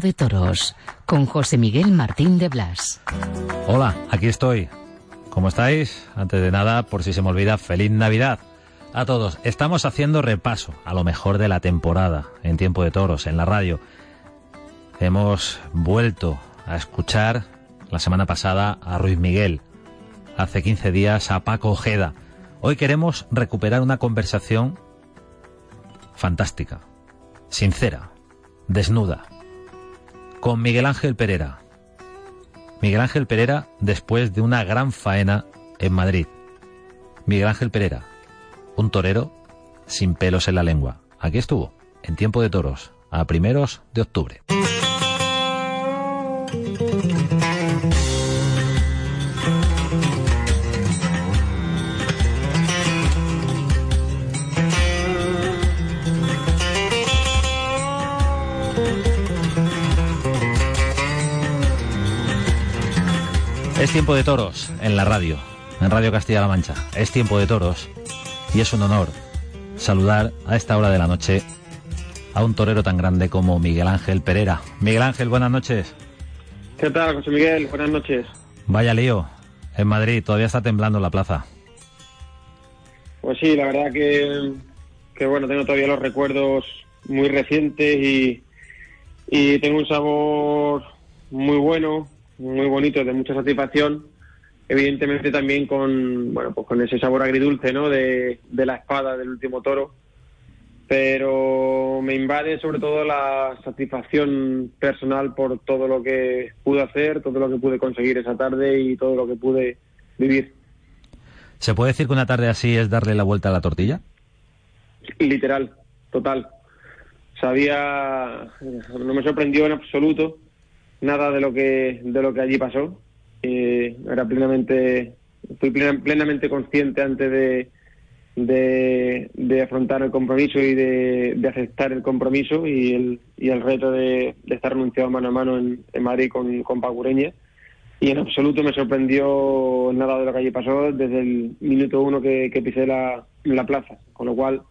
De Toros con José Miguel Martín de Blas. Hola, aquí estoy. ¿Cómo estáis? Antes de nada, por si se me olvida, feliz Navidad a todos. Estamos haciendo repaso a lo mejor de la temporada en Tiempo de Toros en la radio. Hemos vuelto a escuchar la semana pasada a Ruiz Miguel, hace 15 días a Paco Ojeda. Hoy queremos recuperar una conversación fantástica, sincera, desnuda, con Miguel Ángel Pereira. Miguel Ángel Pereira después de una gran faena en Madrid. Miguel Ángel Pereira, un torero sin pelos en la lengua. Aquí estuvo, en tiempo de toros, a primeros de octubre. Es tiempo de toros en la radio, en Radio Castilla-La Mancha. Es tiempo de toros y es un honor saludar a esta hora de la noche a un torero tan grande como Miguel Ángel Pereira. Miguel Ángel, buenas noches. ¿Qué tal, José Miguel? Buenas noches. Vaya lío. En Madrid todavía está temblando la plaza. Pues sí, la verdad que, que bueno, tengo todavía los recuerdos muy recientes y, y tengo un sabor muy bueno, muy bonito, de mucha satisfacción. Evidentemente también con, bueno, pues con ese sabor agridulce, ¿no? De, de la espada del último toro. Pero me invade sobre todo la satisfacción personal por todo lo que pude hacer, todo lo que pude conseguir esa tarde y todo lo que pude vivir. ¿Se puede decir que una tarde así es darle la vuelta a la tortilla? Literal, total. Sabía, no me sorprendió en absoluto nada de lo que de lo que allí pasó. Eh, era plenamente, fui plena- plenamente consciente antes de, de, afrontar el compromiso y de, de aceptar el compromiso y el, y el reto de, estar anunciado mano a mano en, Madrid con, con Pacureña. Y en absoluto me sorprendió nada de lo que allí pasó desde el minuto uno que, que pisé la, la plaza. Con lo cual,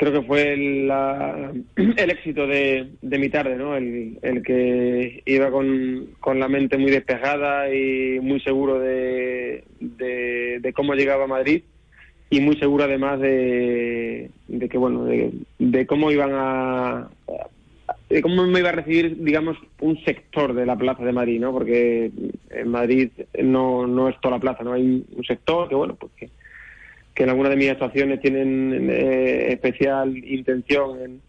creo que fue el, la- el éxito de, de mi tarde, ¿no? El, que iba con, con la mente muy despejada y muy seguro de, de, cómo llegaba a Madrid y muy seguro además de, de que, bueno, de cómo iban a de cómo me iba a recibir, digamos, un sector de la plaza de Madrid, ¿no? Porque en Madrid no, no es toda la plaza, ¿no? Hay un sector que, bueno, pues que, que en algunas de mis actuaciones tienen eh, especial intención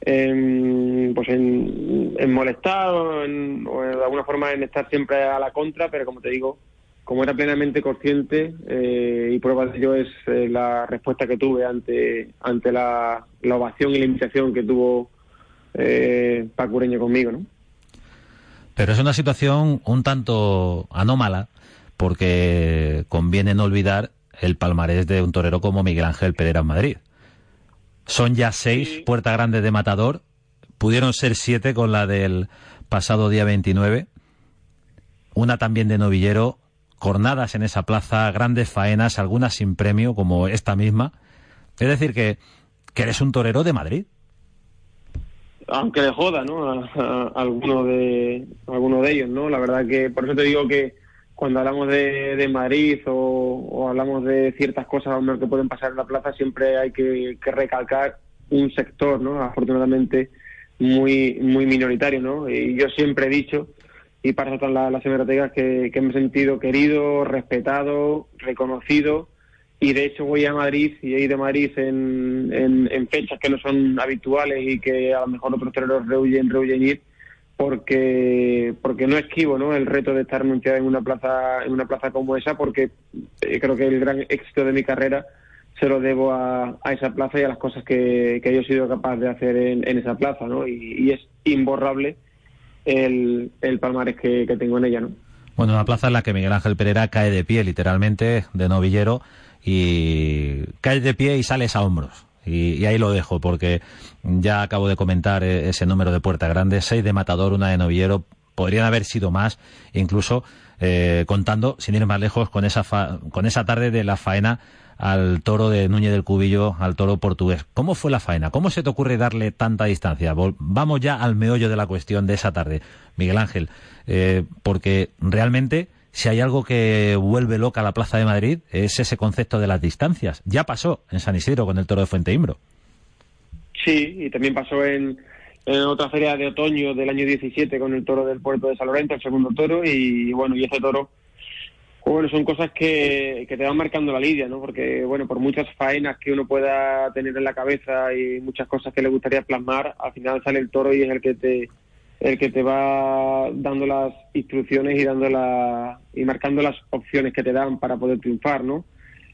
en, pues en, en molestar o, en, o de alguna forma en estar siempre a la contra, pero como te digo, como era plenamente consciente eh, y prueba de ello es eh, la respuesta que tuve ante ante la, la ovación y la invitación que tuvo eh, Paco Ureña conmigo, ¿no? Pero es una situación un tanto anómala porque conviene no olvidar el palmarés de un torero como Miguel Ángel Pereira en Madrid. Son ya seis Sí. Puerta Grande de Matador, pudieron ser siete con la del pasado día 29, una también de novillero, jornadas en esa plaza, grandes faenas, algunas sin premio como esta misma. Es decir, que, que eres un torero de Madrid. aunque le joda, ¿no? A, a- a alguno de a alguno de ellos, ¿no? La verdad que por eso te digo que cuando hablamos de, de Madrid o, o hablamos de ciertas cosas que pueden pasar en la plaza, siempre hay que, que recalcar un sector, ¿no? Afortunadamente muy muy minoritario, ¿no? Y yo siempre he dicho y para eso las, las hemerotecas que, que me he sentido querido, respetado, reconocido y de hecho voy a Madrid y he ido a Madrid en, en, en fechas que no son habituales y que a lo mejor otros toreros rehuyen, rehuyen ir porque porque no esquivo ¿no? el reto de estar anunciado en una plaza en una plaza como esa porque eh, creo que el gran éxito de mi carrera se lo debo a, a esa plaza y a las cosas que, que yo he sido capaz de hacer en, en esa plaza ¿no? y, y es imborrable el, el palmarés que, que tengo en ella ¿no? Bueno, una plaza en la que Miguel Ángel Pereira cae de pie, literalmente, de novillero, y cae de pie y sales a hombros. Y, ahí lo dejo, porque ya acabo de comentar eh, ese número de puerta grande, seis de matador, una de novillero, podrían haber sido más, incluso eh, contando, sin ir más lejos, con esa, fa- con esa tarde de la faena al toro de Núñez del Cubillo, al toro portugués. ¿Cómo fue la faena? ¿Cómo se te ocurre darle tanta distancia? Vamos ya al meollo de la cuestión de esa tarde, Miguel Ángel, eh, porque realmente si hay algo que vuelve loca la Plaza de Madrid es ese concepto de las distancias. Ya pasó en San Isidro con el toro de Fuente Imbro. Sí, y también pasó en, en otra feria de otoño del año 17 con el toro del puerto de San Lorenzo, el segundo toro, y bueno, y ese toro, bueno, son cosas que, que te van marcando la lidia, ¿no? Porque, bueno, por muchas faenas que uno pueda tener en la cabeza y muchas cosas que le gustaría plasmar, al final sale el toro y es el que te el que te va dando las instrucciones y dando la, y marcando las opciones que te dan para poder triunfar, ¿no?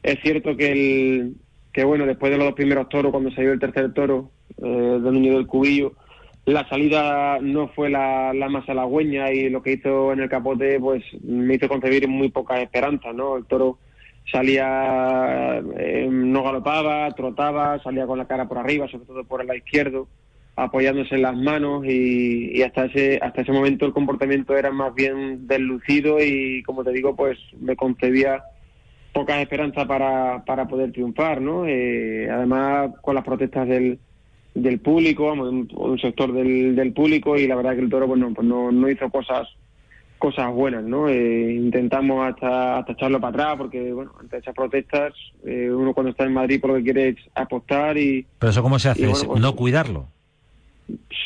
Es cierto que el que bueno, después de los dos primeros toros, cuando salió el tercer toro eh, del niño del cubillo, la salida no fue la, la más halagüeña y lo que hizo en el capote pues me hizo concebir muy pocas esperanzas, ¿no? El toro salía, eh, no galopaba, trotaba, salía con la cara por arriba, sobre todo por el lado izquierdo, apoyándose en las manos y, y hasta ese hasta ese momento el comportamiento era más bien deslucido y como te digo pues me concebía pocas esperanzas para, para poder triunfar, ¿no? Eh, además, con las protestas del, del público, vamos, un, un sector del, del público, y la verdad que el toro, bueno, pues no, no hizo cosas cosas buenas, ¿no? Eh, intentamos hasta, hasta echarlo para atrás, porque, bueno, ante esas protestas, eh, uno cuando está en Madrid por lo que quiere es apostar y... Pero eso cómo se hace, Y bueno, ¿Es pues- no cuidarlo.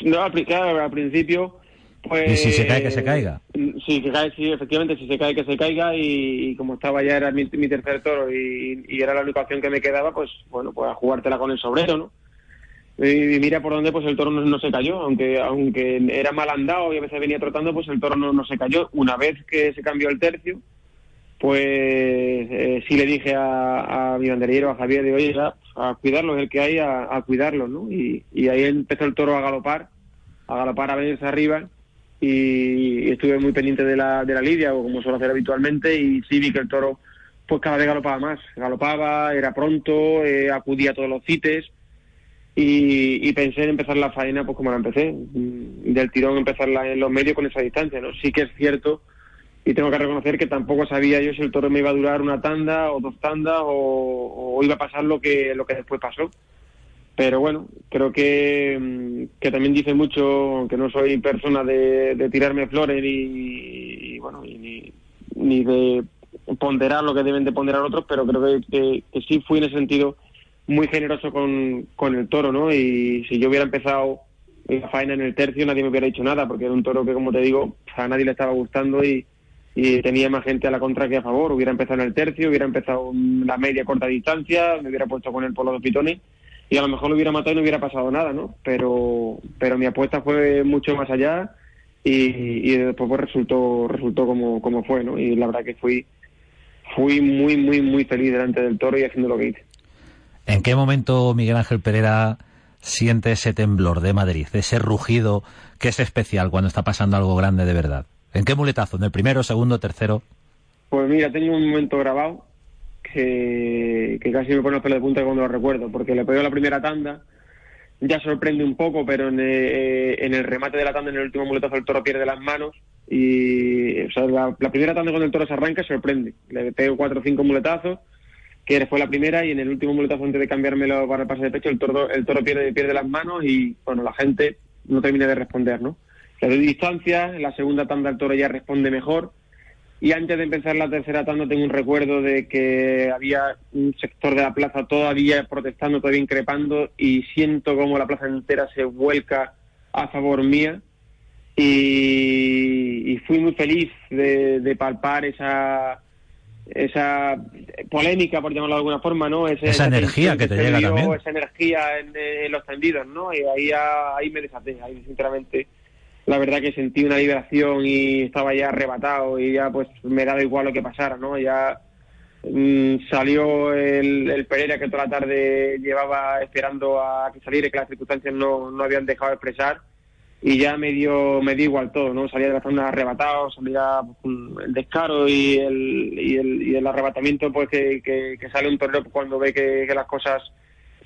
No, pri- claro, al principio, pues... Y si se cae, que se caiga. Sí, que cae, sí, efectivamente, si se cae, que se caiga y, y como estaba ya, era mi, mi tercer toro y, y era la única opción que me quedaba, pues bueno, pues a jugártela con el sobrero, ¿no? Y, y mira por dónde, pues el toro no, no se cayó, aunque aunque era mal andado y a veces venía trotando, pues el toro no, no se cayó. Una vez que se cambió el tercio, pues eh, sí le dije a, a mi banderillero, a Javier, de oye, ya, a cuidarlo, es el que hay, a, a cuidarlo, ¿no? Y, y ahí empezó el toro a galopar, a galopar, a venirse arriba, y estuve muy pendiente de la, de la lidia, o como suelo hacer habitualmente, y sí vi que el toro, pues cada vez galopaba más, galopaba, era pronto, eh, acudía a todos los cites, y, y pensé en empezar la faena pues como la empecé, mm, del tirón empezarla en los medios con esa distancia, ¿no? Sí que es cierto y tengo que reconocer que tampoco sabía yo si el toro me iba a durar una tanda o dos tandas o, iba a pasar lo que lo que después pasó. Pero bueno, creo que, mm, que también dice mucho, aunque no soy persona de, tirarme flores ni, y, bueno, ni, ni de ponderar lo que deben de ponderar otros, pero creo que, que, que sí fui en ese sentido muy generoso con, con el toro, ¿no? Y si yo hubiera empezado la faena en el tercio, nadie me hubiera dicho nada, porque era un toro que, como te digo, a nadie le estaba gustando y, y tenía más gente a la contra que a favor. Hubiera empezado en el tercio, hubiera empezado la media corta distancia, me hubiera puesto con él por los dos pitones y a lo mejor lo hubiera matado y no hubiera pasado nada, ¿no? Pero, pero mi apuesta fue mucho más allá y, y después pues resultó, resultó como, como fue, ¿no? Y la verdad que fui, fui muy, muy, muy feliz delante del toro y haciendo lo que hice. ¿En qué momento Miguel Ángel Pereira siente ese temblor de Madrid, ese rugido que es especial cuando está pasando algo grande de verdad? ¿En qué muletazo? ¿En el primero, segundo, tercero? Pues mira, tengo un momento grabado que, casi me pone los pelos de punta cuando lo recuerdo, porque le pegó la primera tanda, ya sorprende un poco, pero en, eh, el remate de la tanda, en el último muletazo, el toro pierde las manos y o sea, la, la primera tanda cuando el toro se arranca sorprende. Le pego cuatro o cinco muletazos, que fue la primera, y en el último muletazo antes de cambiármelo para el pase de pecho, el toro, el toro pierde, pierde las manos y bueno, la gente no termina de responder, ¿no? Doy distancia, en la segunda tanda el toro ya responde mejor. Y antes de empezar la tercera tanda tengo un recuerdo de que había un sector de la plaza todavía protestando, todavía increpando y siento como la plaza entera se vuelca a favor mía y, y fui muy feliz de, de palpar esa esa polémica, por llamarlo de alguna forma, ¿no? Ese- Esa energía que te se llega vivió, también. Esa energía en, en los tendidos, ¿no? Y ahí, ah, ahí me desaté, ahí sinceramente la verdad que sentí una liberación y estaba ya arrebatado y ya pues me daba igual lo que pasara, ¿no? Ya mm, salió el, el Pereira que toda la tarde llevaba esperando a que saliera que las circunstancias no, no habían dejado de expresar y ya me dio, me dio igual todo, ¿no? Salía de la zona arrebatado, salía pues, el descaro y el, y el, y el arrebatamiento pues que, que, sale un torero cuando ve que, las cosas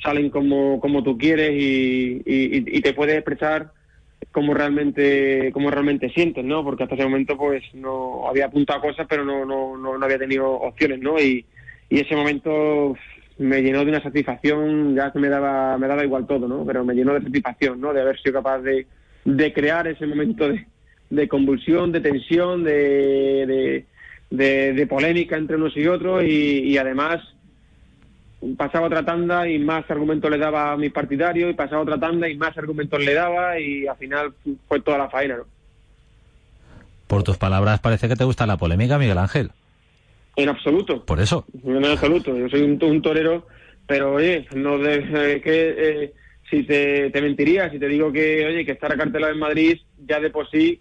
salen como, como tú quieres y, y te puedes expresar como realmente como realmente sientes, ¿no? Porque hasta ese momento pues no había apuntado cosas pero no no, no, no había tenido opciones, ¿no? Y, ese momento me llenó de una satisfacción, ya que me daba me daba igual todo, ¿no? Pero me llenó de satisfacción, ¿no? De haber sido capaz de, de crear ese momento de, de convulsión, de tensión, de, de- de polémica entre unos y otros y, y además pasaba otra tanda y más argumentos le daba a mis partidarios y pasaba otra tanda y más argumentos le daba y al final fue toda la faena, ¿no? Por tus palabras parece que te gusta la polémica, Miguel Ángel. En absoluto. Por eso. En absoluto. Yo soy un, un torero, pero oye, no de, eh, que eh, si te, te mentiría si te digo que oye que estar acartelado en Madrid ya de por sí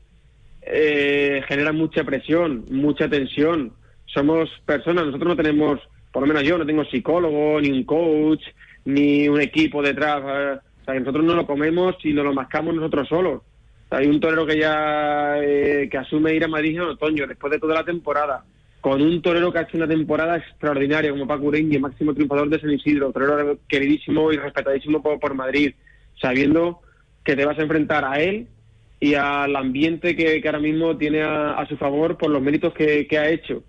eh, genera mucha presión, mucha tensión. Somos personas, nosotros no tenemos, por lo menos yo no tengo psicólogo, ni un coach, ni un equipo detrás. eh, o sea, que nosotros no lo comemos y nos lo mascamos nosotros solos. Hay un torero que ya eh, que asume ir a Madrid en otoño, después de toda la temporada, con un torero que ha hecho una temporada extraordinaria como Paco Ureña, máximo triunfador de San Isidro, torero queridísimo y respetadísimo por, por Madrid, sabiendo que te vas a enfrentar a él y al ambiente que, que ahora mismo tiene a, a su favor por los méritos que, que ha hecho.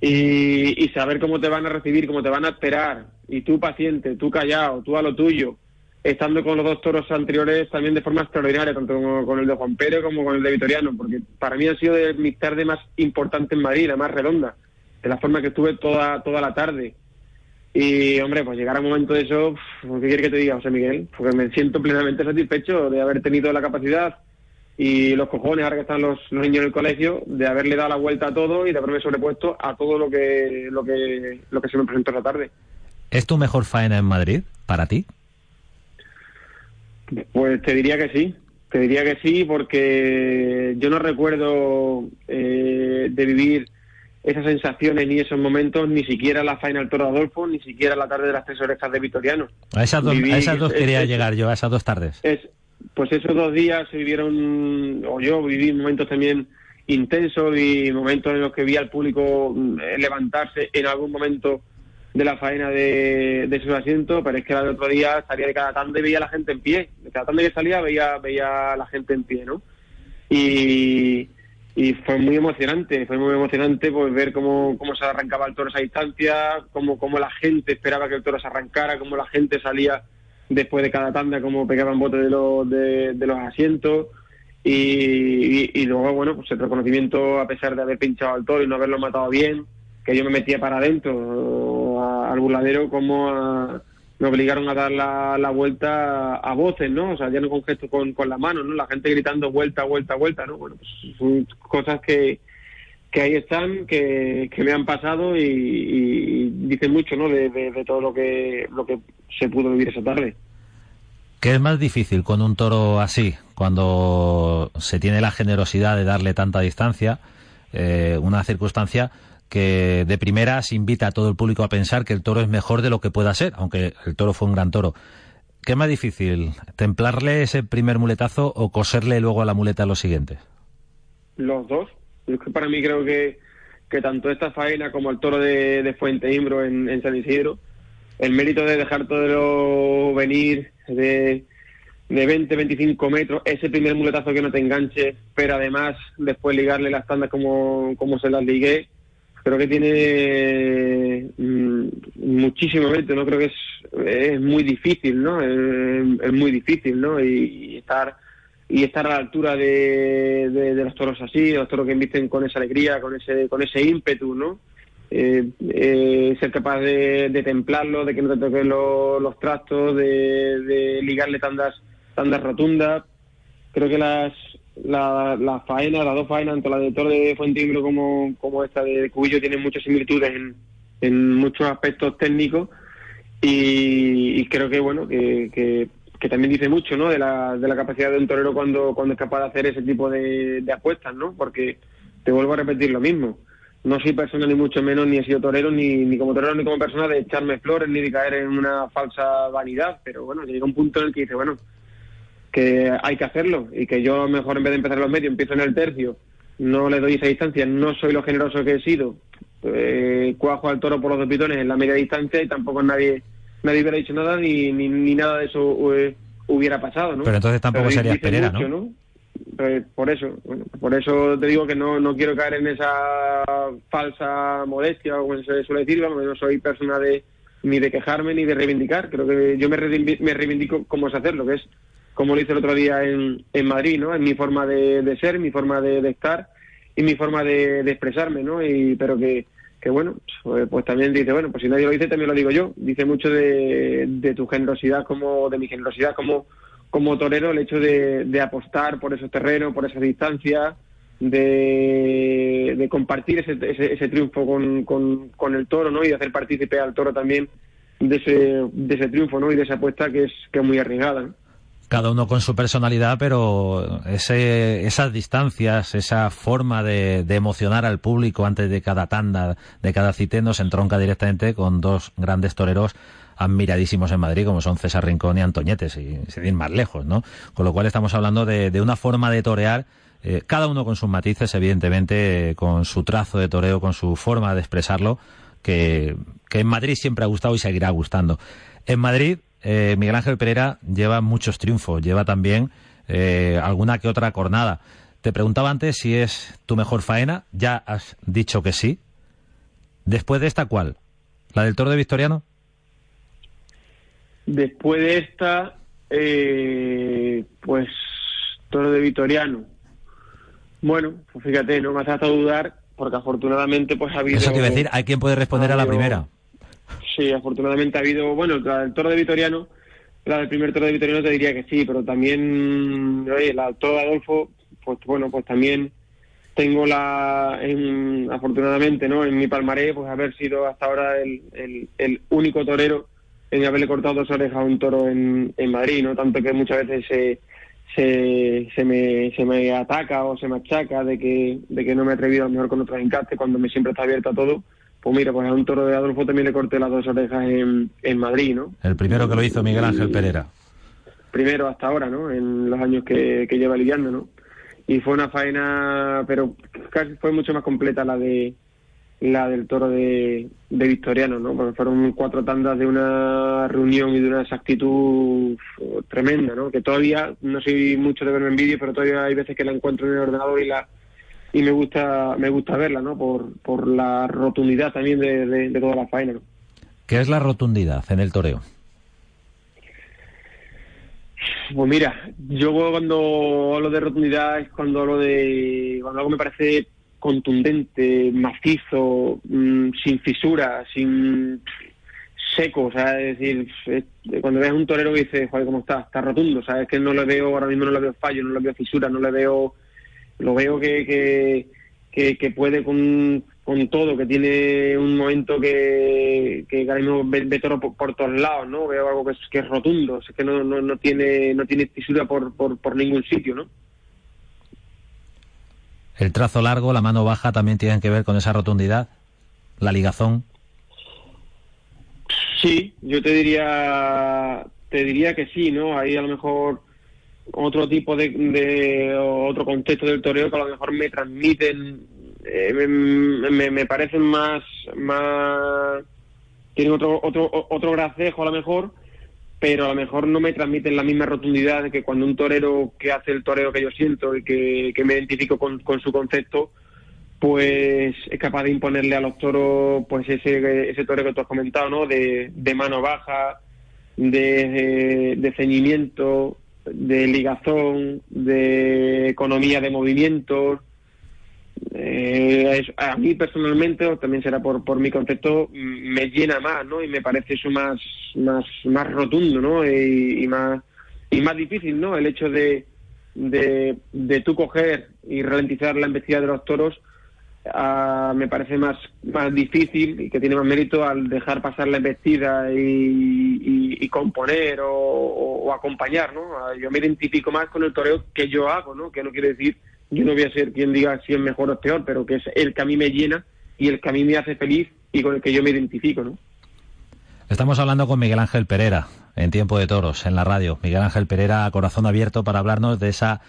Y, y saber cómo te van a recibir, cómo te van a esperar, y tú paciente, tú callado, tú a lo tuyo, estando con los dos toros anteriores también de forma extraordinaria, tanto con el de Juan Pérez como con el de Vitoriano, porque para mí ha sido de mis tardes más importantes en Madrid, la más redonda, de la forma que estuve toda, toda la tarde. Y, hombre, pues llegar a un momento de eso, ¿qué quiere que te diga, José Miguel? Porque me siento plenamente satisfecho de haber tenido la capacidad y los cojones, ahora que están los, los niños en el colegio, de haberle dado la vuelta a todo y de haberme sobrepuesto a todo lo que, lo que, lo que se me presentó esa tarde. ¿Es tu mejor faena en Madrid para ti? Pues te diría que sí, te diría que sí, porque yo no recuerdo eh, de vivir esas sensaciones ni esos momentos, ni siquiera la Final Toro Adolfo, ni siquiera la tarde de las tres orejas de Vitoriano. A esas dos, Viví- a esas dos quería es- llegar yo, a esas dos tardes. Es, pues esos dos días se vivieron, o yo viví momentos también intensos y momentos en los que vi al público mm, levantarse en algún momento de la faena de, de sus asientos, pero es que el otro día salía de cada tanda y veía a la gente en pie. De cada tanda que salía veía, veía a la gente en pie, ¿no? Y, y fue muy emocionante, fue muy emocionante pues ver cómo, cómo se arrancaba el toro a esa distancia, cómo, cómo la gente esperaba que el toro se arrancara, cómo la gente salía después de cada tanda, cómo pegaban botes de los, de, los asientos. Y, y, luego, bueno, pues el reconocimiento, a pesar de haber pinchado al toro y no haberlo matado bien, que yo me metía para adentro al burladero, como a- me obligaron a dar la, vuelta a voces, ¿no? O sea, ya no con gestos con, con la mano, ¿no? La gente gritando vuelta, vuelta, vuelta, ¿no? Bueno, pues son cosas que, que ahí están, que, que me han pasado y, y dicen mucho, ¿no? De, de- de todo lo que, lo que se pudo vivir esa tarde. ¿Qué es más difícil con un toro así, cuando se tiene la generosidad de darle tanta distancia, eh, una circunstancia que de primeras invita a todo el público a pensar que el toro es mejor de lo que pueda ser, aunque el toro fue un gran toro? ¿Qué es más difícil, templarle ese primer muletazo o coserle luego a la muleta los siguientes? Los dos. Yo para mí creo que, que tanto esta faena como el toro de, de Fuente Imbro en, San Isidro, el mérito de dejar todo venir de, de 20, 25 metros, ese primer muletazo que no te enganche, pero además después ligarle las tandas como, como se las ligué, creo que tiene mm, muchísimo mérito, ¿no? Creo que es, es muy difícil, ¿no? Es, muy difícil, ¿no? Y estar y estar a la altura de, de, los toros así, los toros que invisten con esa alegría, con ese con ese ímpetu, ¿no? Eh, eh, ser capaz de, templarlo, de que no te toquen lo- los trastos, de, ligarle tandas tandas rotundas. Creo que las la, la faena, las dos faenas, tanto la de Toro de Fuentimbro como, como esta de Cubillo, tienen muchas similitudes en, en muchos aspectos técnicos y, y creo que, bueno, que, que, que también dice mucho, ¿no? De la, de la capacidad de un torero cuando, cuando es capaz de hacer ese tipo de, apuestas, ¿no? Porque te vuelvo a repetir lo mismo. No soy persona ni mucho menos, ni he sido torero, ni, ni como torero, ni como persona de echarme flores, ni de caer en una falsa vanidad. Pero bueno, llega un punto en el que dice, bueno, que hay que hacerlo y que yo mejor en vez de empezar en los medios empiezo en el tercio, no le doy esa distancia, no soy lo generoso que he sido, eh, cuajo al toro por los dos pitones en la media distancia y tampoco nadie nadie hubiera dicho nada ni, ni, ni nada de eso eh, hubiera pasado, ¿no? Pero entonces tampoco Pero Pereira, mucho, ¿no? Por eso, bueno, por eso te digo que no, no quiero caer en esa falsa modestia, o como se suele decir, vamos, no soy persona de ni de quejarme ni de reivindicar, creo que yo me, reivindico, me reivindico como es hacerlo, que es como lo hice el otro día en, en Madrid, ¿no? En mi forma de, de ser, mi forma de, de estar y mi forma de, de expresarme, ¿no? Y, pero que, que bueno, pues, pues también dice, bueno, pues si nadie lo dice, también lo digo yo. Dice mucho de, de tu generosidad como, de mi generosidad como, como torero, el hecho de, apostar por esos terrenos, por esas distancias, de, de compartir ese, ese, ese triunfo con, con, con el toro, ¿no? Y de hacer partícipe al toro también de ese, de ese triunfo, ¿no? Y de esa apuesta que es, que es muy arriesgada, ¿no? Cada uno con su personalidad, pero ese, esas distancias, esa forma de, de emocionar al público antes de cada tanda, de cada citeno, se entronca directamente con dos grandes toreros admiradísimos en Madrid, como son César Rincón y Antoñetes, y sin ir más lejos, ¿no? Con lo cual estamos hablando de, de una forma de torear, eh, cada uno con sus matices, evidentemente, eh, con su trazo de toreo, con su forma de expresarlo, que, que en Madrid siempre ha gustado y seguirá gustando. En Madrid, eh, Miguel Ángel Pereira lleva muchos triunfos, lleva también eh, alguna que otra cornada. Te preguntaba antes si es tu mejor faena, ya has dicho que sí. Después de esta, ¿cuál? ¿La del toro de Victoriano? Después de esta, eh, pues toro de Vitoriano. Bueno, pues fíjate, no me hace hasta dudar, porque afortunadamente pues ha habido... Eso te iba a decir, ¿hay quien puede responder ha a la primera? Sí, afortunadamente ha habido, bueno, del toro de Vitoriano, la del primer toro de Vitoriano te diría que sí, pero también, oye, la toro de Adolfo, pues bueno, pues también tengo la, en- afortunadamente, ¿no? En mi palmarés, pues haber sido hasta ahora el, el, el único torero en haberle cortado dos orejas a un toro en, en Madrid, ¿no? Tanto que muchas veces se, se, se, me, se me ataca o se me achaca de que, de que no me he atrevido a lo mejor con otros encastes cuando me siempre está abierto a todo. Pues mira, pues a un toro de Adolfo también le corté las dos orejas en, en Madrid, ¿no? El primero que lo hizo Miguel Ángel Pereira. primero hasta ahora, ¿no? En los años que, que lleva lidiando, ¿no? Y fue una faena, pero casi fue mucho más completa la de la del toro de, de Victoriano, ¿no? Porque fueron cuatro tandas de una reunión y de una exactitud tremenda, ¿no? Que todavía no soy mucho de verme en vídeo, pero todavía hay veces que la encuentro en el ordenador y la y me gusta me gusta verla, ¿no? Por, por la rotundidad también de, de, de toda la faena, ¿no? ¿Qué es la rotundidad en el toreo? Pues mira, yo cuando hablo de rotundidad es cuando hablo de cuando algo me parece contundente, macizo, mm, sin fisura, sin seco, o sea, es decir, es- cuando ves un torero que dices, joder, ¿cómo está? Está rotundo, o sea, es que no le veo, ahora mismo no le veo fallo, no le veo fisura, no le veo, lo veo que, que, que, que puede con, con todo, que tiene un momento que, que ahora mismo ve, ve toro por, por todos lados, ¿no? Veo algo que es, que es rotundo, es que no, no, no tiene no tiene fisura por, por, por ningún sitio, ¿no? El trazo largo, la mano baja también tienen que ver con esa rotundidad. La ligazón. Sí, yo te diría, te diría que sí, ¿no? Hay a lo mejor otro tipo de, de otro contexto del toreo que a lo mejor me transmiten, eh, me, parecen más, más, tienen otro, otro, otro gracejo a lo mejor, pero a lo mejor no me transmiten la misma rotundidad de que cuando un torero que hace el torero que yo siento y que, que me identifico con, con su concepto, pues es capaz de imponerle a los toros pues ese, ese torero que tú has comentado, ¿no? De, de mano baja, de, de ceñimiento, de ligazón, de economía de movimientos. Eh, a mí personalmente, o también será por, por mi concepto, me llena más, ¿no? Y me parece eso más, más, más rotundo, ¿no? Y, y más, y más difícil, ¿no? El hecho de, de, de tú coger y ralentizar la embestida de los toros ah, me parece más, más difícil y que tiene más mérito al dejar pasar la embestida y, componer o, acompañar, ¿no? Yo me identifico más con el toreo que yo hago, ¿no? Que no quiere decir, yo no voy a ser quien diga si es mejor o es peor, pero que es el que a mí me llena y el que a mí me hace feliz y con el que yo me identifico, ¿no? Estamos hablando con Miguel Ángel Pereira en Tiempo de Toros, en la radio. Miguel Ángel Pereira, corazón abierto, para hablarnos de esa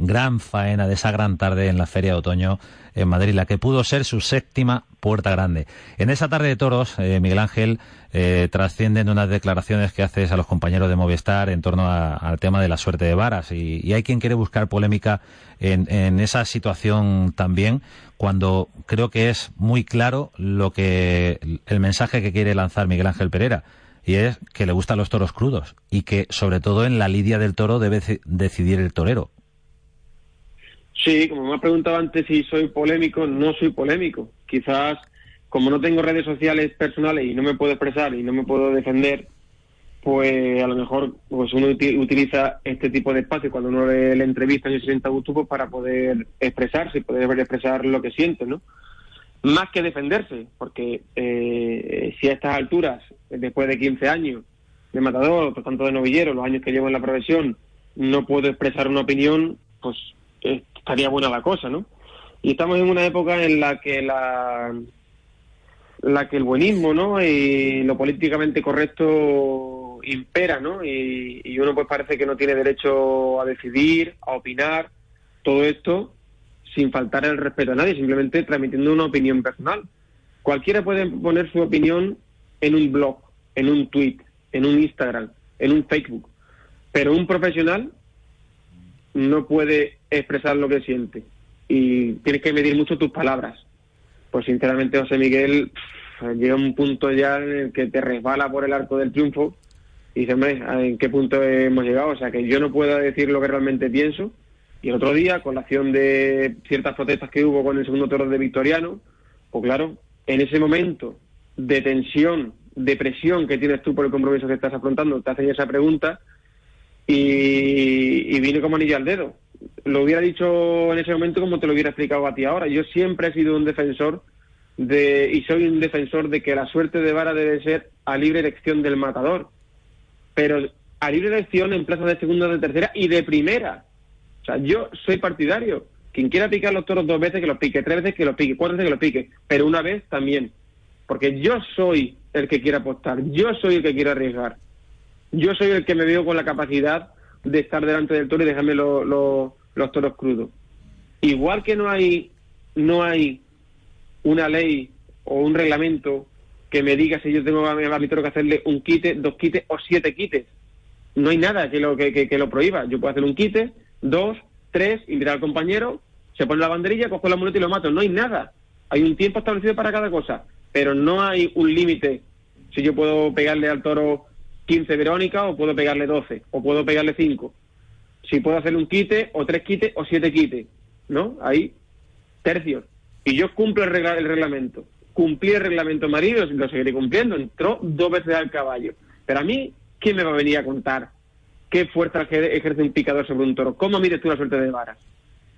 gran faena, de esa gran tarde en la Feria de Otoño en Madrid, la que pudo ser su séptima puerta grande. En esa tarde de toros, eh, Miguel Ángel, eh, trascienden unas declaraciones que haces a los compañeros de Movistar en torno a- al tema de la suerte de varas. Y, hay quien quiere buscar polémica en, en esa situación también, cuando creo que es muy claro lo que el mensaje que quiere lanzar Miguel Ángel Pereira y es que le gustan los toros crudos y que sobre todo en la lidia del toro debe decidir el torero. Sí, como me ha preguntado antes si soy polémico, no soy polémico. Quizás como no tengo redes sociales personales y no me puedo expresar y no me puedo defender, pues a lo mejor pues uno uti- utiliza este tipo de espacio cuando uno le, le entrevista y se sienta a gusto pues, para poder expresarse y poder expresar lo que siente, ¿no? Más que defenderse, porque eh, si a estas alturas, después de 15 años de matador, por tanto de novillero, los años que llevo en la profesión, no puedo expresar una opinión, pues eh, estaría buena la cosa, ¿no? Y estamos en una época en la que la la que el buenismo, ¿no? Y lo políticamente correcto impera, ¿no? Y, y uno pues parece que no tiene derecho a decidir, a opinar, todo esto sin faltar el respeto a nadie, simplemente transmitiendo una opinión personal. Cualquiera puede poner su opinión en un blog, en un tweet, en un Instagram, en un Facebook, pero un profesional no puede expresar lo que siente y tienes que medir mucho tus palabras. Pues sinceramente, José Miguel pff, llega un punto ya en el que te resbala por el arco del triunfo y dices, hombre, ¿en qué punto hemos llegado? O sea, que yo no puedo decir lo que realmente pienso. Y el otro día, con la acción de ciertas protestas que hubo con el segundo toro de Victoriano, pues claro, en ese momento de tensión, de presión que tienes tú por el compromiso que estás afrontando, te hacen esa pregunta y, y como anillo al dedo. Lo hubiera dicho en ese momento como te lo hubiera explicado a ti ahora. Yo siempre he sido un defensor de, y soy un defensor de que la suerte de vara debe ser a libre elección del matador. Pero a libre elección en plazas de segunda, de tercera y de primera. O sea, yo soy partidario. Quien quiera picar los toros dos veces, que los pique, tres veces, que los pique, cuatro veces, que los pique, pero una vez también. Porque yo soy el que quiere apostar, yo soy el que quiere arriesgar. Yo soy el que me veo con la capacidad de estar delante del toro y dejarme lo- lo- los toros crudos. Igual que no hay, no hay una ley o un reglamento que me diga si yo tengo a mi, a mi toro que hacerle un quite, dos quites o siete quites. No hay nada que lo, que, que- que lo prohíba. Yo puedo hacer un quite, dos, tres, invitar al compañero, se pone la banderilla, cojo la muleta y lo mato. No hay nada. Hay un tiempo establecido para cada cosa, pero no hay un límite. Si yo puedo pegarle al toro 15 Verónica o puedo pegarle 12 o puedo pegarle 5. Si puedo hacerle un quite o tres quites o siete quites, ¿no? Ahí, tercios. Y yo cumplo el, regla- el reglamento. Cumplí el reglamento marido, lo seguiré cumpliendo. Entró dos veces al caballo. Pero a mí, ¿quién me va a venir a contar qué fuerza ejer- ejerce un picador sobre un toro? ¿Cómo mides tú la suerte de varas?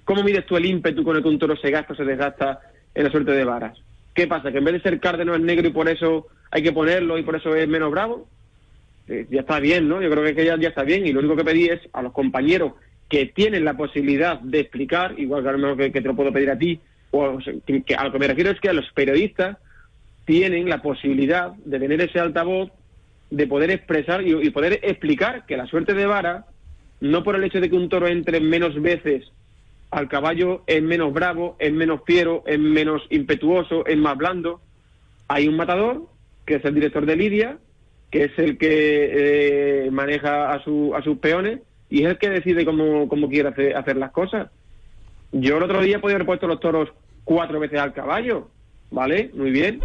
¿Cómo mides tú el ímpetu con el que un toro se gasta o se desgasta en la suerte de varas? ¿Qué pasa? ¿Que en vez de ser cárdeno es negro y por eso hay que ponerlo y por eso es menos bravo? Eh, ya está bien, ¿no? Yo creo que ya, está bien y lo único que pedí es a los compañeros que tienen la posibilidad de explicar, igual que a lo mejor que, te lo puedo pedir a ti, o que, que a lo que me refiero es que a los periodistas tienen la posibilidad de tener ese altavoz, de poder expresar y poder explicar que la suerte de vara, no por el hecho de que un toro entre menos veces al caballo es menos bravo, es menos fiero, es menos impetuoso, es más blando. Hay un matador, que es el director de Lidia, que es el que eh, maneja a, su, a sus peones y es el que decide cómo, cómo quiere hacer, las cosas. Yo el otro día podía haber puesto los toros cuatro veces al caballo, ¿vale? Muy bien.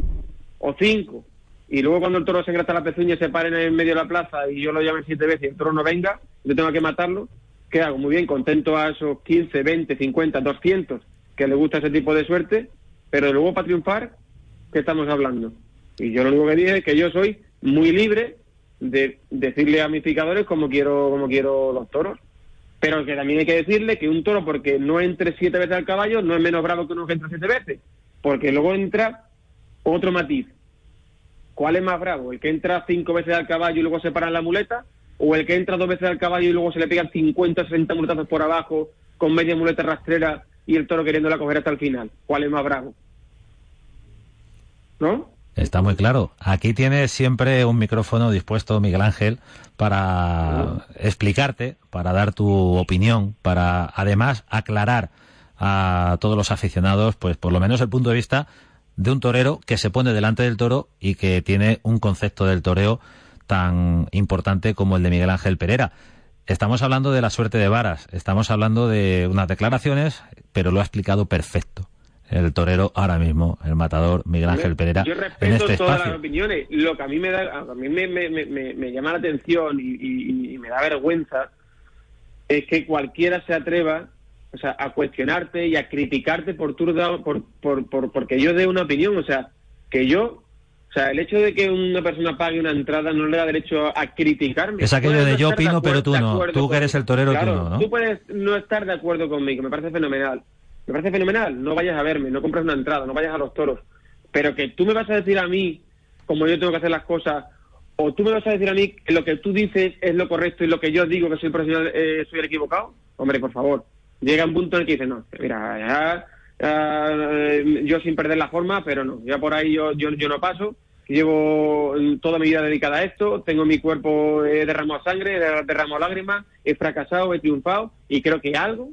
O cinco. Y luego cuando el toro se engrata la pezuña y se pare en medio de la plaza y yo lo llame siete veces y el toro no venga, yo tengo que matarlo, ¿qué hago? Muy bien, contento a esos 15, 20, 50, 200 que le gusta ese tipo de suerte, pero luego para triunfar, ¿qué estamos hablando? Y yo lo único que dije es que yo soy muy libre de decirle a mis picadores cómo quiero, cómo quiero los toros. Pero que también hay que decirle que un toro, porque no entre siete veces al caballo, no es menos bravo que uno que entra siete veces. Porque luego entra otro matiz. ¿Cuál es más bravo? ¿El que entra cinco veces al caballo y luego se para la muleta? ¿O el que entra dos veces al caballo y luego se le pegan 50 60 muletazos por abajo con media muleta rastrera y el toro queriéndola coger hasta el final? ¿Cuál es más bravo? ¿No? Está muy claro. Aquí tienes siempre un micrófono dispuesto, Miguel Ángel, para explicarte, para dar tu opinión, para además aclarar a todos los aficionados, pues por lo menos el punto de vista de un torero que se pone delante del toro y que tiene un concepto del toreo tan importante como el de Miguel Ángel Pereira. Estamos hablando de la suerte de varas, estamos hablando de unas declaraciones, pero lo ha explicado perfecto el torero ahora mismo, el matador Miguel Ángel Pereira, Yo respeto en este todas espacio. las opiniones. Lo que a mí me da, a mí me, me- me- me- llama la atención y, y- y me da vergüenza es que cualquiera se atreva, o sea, a cuestionarte y a criticarte por tu por, por, por porque yo dé una opinión, o sea, que yo o sea, el hecho de que una persona pague una entrada no le da derecho a criticarme. Es aquello de no yo de opino, pero tú no. Tú que eres el torero, tú Claro, no, ¿no? Tú puedes no estar de acuerdo conmigo, me parece fenomenal. Me parece fenomenal. No vayas a verme, no compres una entrada, no vayas a los toros. Pero que tú me vas a decir a mí cómo yo tengo que hacer las cosas, o tú me vas a decir a mí que lo que tú dices es lo correcto y lo que yo digo que soy profesional eh, soy el equivocado. Hombre, por favor. Llega un punto en el que dices, no, mira, ya, ya, eh, yo sin perder la forma, pero no, ya por ahí yo, yo, no paso. Llevo mm, toda mi vida dedicada a esto, tengo mi cuerpo eh, derramado sangre, de- derramado lágrimas, he fracasado, he triunfado y creo que algo,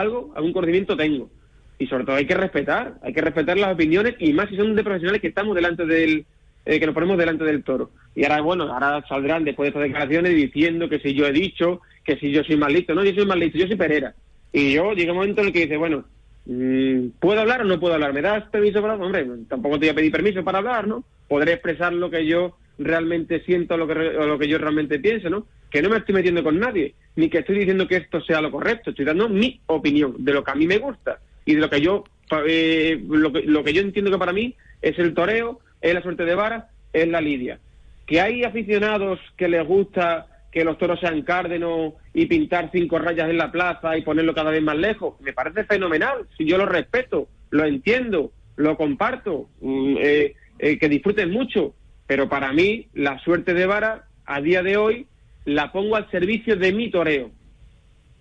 algo, algún conocimiento tengo. Y sobre todo hay que respetar, hay que respetar las opiniones y más si son de profesionales que estamos delante del, eh, que nos ponemos delante del toro. Y ahora, bueno, ahora saldrán después de estas declaraciones diciendo que si yo he dicho, que si yo soy más listo. No, yo soy más listo, yo soy Pereira. Y yo llega un momento en el que dice, bueno, mm, ¿puedo hablar o no puedo hablar? ¿Me das permiso para hablar? Hombre, tampoco te voy a pedir permiso para hablar, ¿no? Podré expresar lo que yo realmente siento lo que, o lo que yo realmente pienso, ¿no? Que no me estoy metiendo con nadie, ni que estoy diciendo que esto sea lo correcto, estoy dando mi opinión de lo que a mí me gusta y de lo que yo eh, lo, que, lo que yo entiendo que para mí es el toreo, es la suerte de vara, es la lidia. Que hay aficionados que les gusta que los toros sean cárdenos y pintar cinco rayas en la plaza y ponerlo cada vez más lejos, me parece fenomenal, si yo lo respeto, lo entiendo, lo comparto, mm, eh, eh, que disfruten mucho, pero para mí la suerte de vara a día de hoy la pongo al servicio de mi toreo,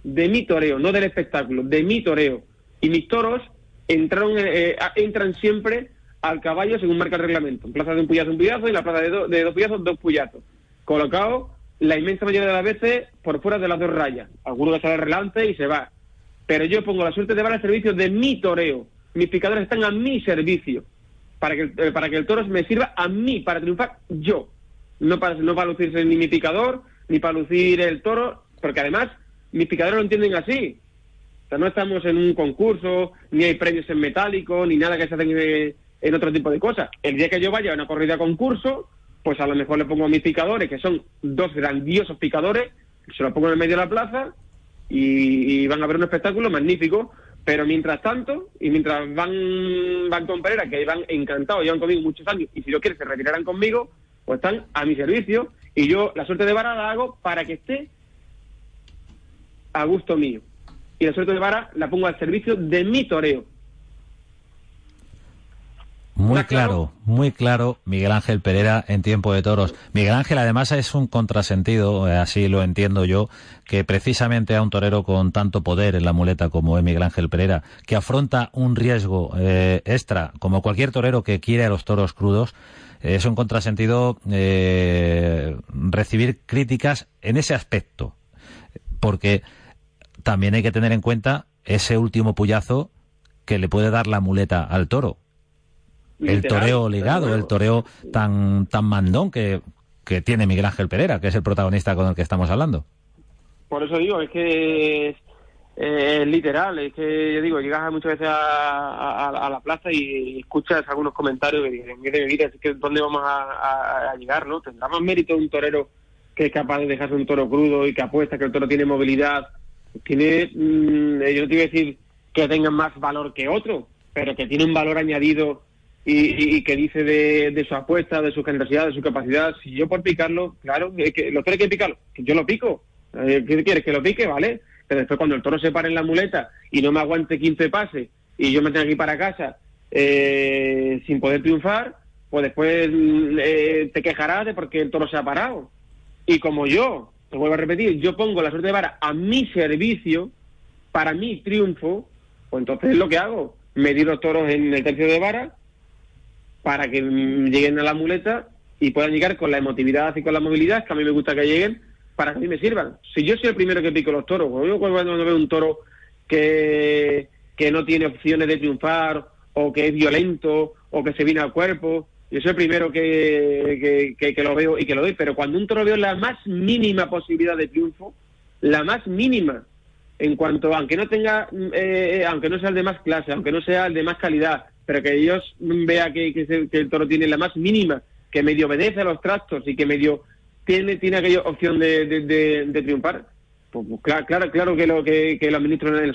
de mi toreo, no del espectáculo, de mi toreo. Y mis toros entraron, eh, a- entran siempre al caballo según marca el reglamento. En plaza de un puyazo, un puyazo, y en la plaza de, do- dos puyazos, dos puyazos. Colocado la inmensa mayoría de las veces por fuera de las dos rayas. Alguno que sale relance y se va. Pero yo pongo la suerte de vara al servicio de mi toreo. Mis picadores están a mi servicio. Para que, eh, para que el toro me sirva a mí, para triunfar yo. No para, no para lucirse ni mi picador, ni para lucir el toro, porque además mis picadores lo entienden así. No estamos en un concurso, ni hay premios en metálico, ni nada que se hacen eh, en otro tipo de cosas. El día que yo vaya a una corrida concurso, pues a lo mejor le pongo a mis picadores, que son dos grandiosos picadores, se los pongo en el medio de la plaza y, y van a ver un espectáculo magnífico. Pero mientras tanto, y mientras van, van con Pereira, que van encantados, llevan conmigo muchos años, y si lo quieren se retirarán conmigo, pues están a mi servicio, y yo la suerte de vara la hago para que esté a gusto mío. Y la suerte de vara la pongo al servicio de mi toreo. Muy ¿Está claro? claro, muy claro, Miguel Ángel Pereira en tiempo de toros. Miguel Ángel además es un contrasentido, eh, así lo entiendo yo, que precisamente a un torero con tanto poder en la muleta como es Miguel Ángel Pereira, que afronta un riesgo eh, extra, como cualquier torero que quiere a los toros crudos, eh, es un contrasentido eh, recibir críticas en ese aspecto, porque también hay que tener en cuenta ese último puyazo que le puede dar la muleta al toro el toreo ligado, el toreo tan, tan mandón que, que tiene Miguel Ángel Pereira, que es el protagonista con el que estamos hablando. Por eso digo, es que es, es literal, es que yo digo, llegas muchas veces a, a- a la plaza y escuchas algunos comentarios que dicen, mire, mire, es que ¿dónde vamos a, llegar? no ¿Tendrá más mérito un torero que es capaz de dejarse un toro crudo y que apuesta que el toro tiene movilidad? Tiene, mm, yo no te iba a decir que tenga más valor que otro, pero que tiene un valor añadido y, y- que dice de, de su apuesta, de su generosidad, de su capacidad. Si yo por picarlo, claro, es que lo tiene que picarlo, yo lo pico. Eh, ¿Qué quieres? Que lo pique, ¿vale? Pero después cuando el toro se para en la muleta y no me aguante 15 pases y yo me tengo que ir para casa eh, sin poder triunfar, pues después eh, te quejarás de porque el toro se ha parado. Y como yo, te vuelvo a repetir, yo pongo la suerte de vara a mi servicio, para mi triunfo, pues entonces lo que hago, medir los toros en el tercio de vara para que lleguen a la muleta y puedan llegar con la emotividad y con la movilidad que a mí me gusta que lleguen para que a mí me sirvan. Si yo soy el primero que pico los toros, yo cuando veo un toro que, que no tiene opciones de triunfar o que es violento o que se viene al cuerpo, yo soy el primero que, que, que, lo veo y que lo doy, pero cuando un toro veo la más mínima posibilidad de triunfo, la más mínima, en cuanto, aunque no tenga, eh, aunque no sea el de más clase, aunque no sea el de más calidad, pero que ellos vean que, que, el toro tiene la más mínima, que medio obedece a los trastos y que medio tiene, tiene aquella opción de, de, triunfar, pues, pues, claro, claro, claro que lo que, que lo administro en el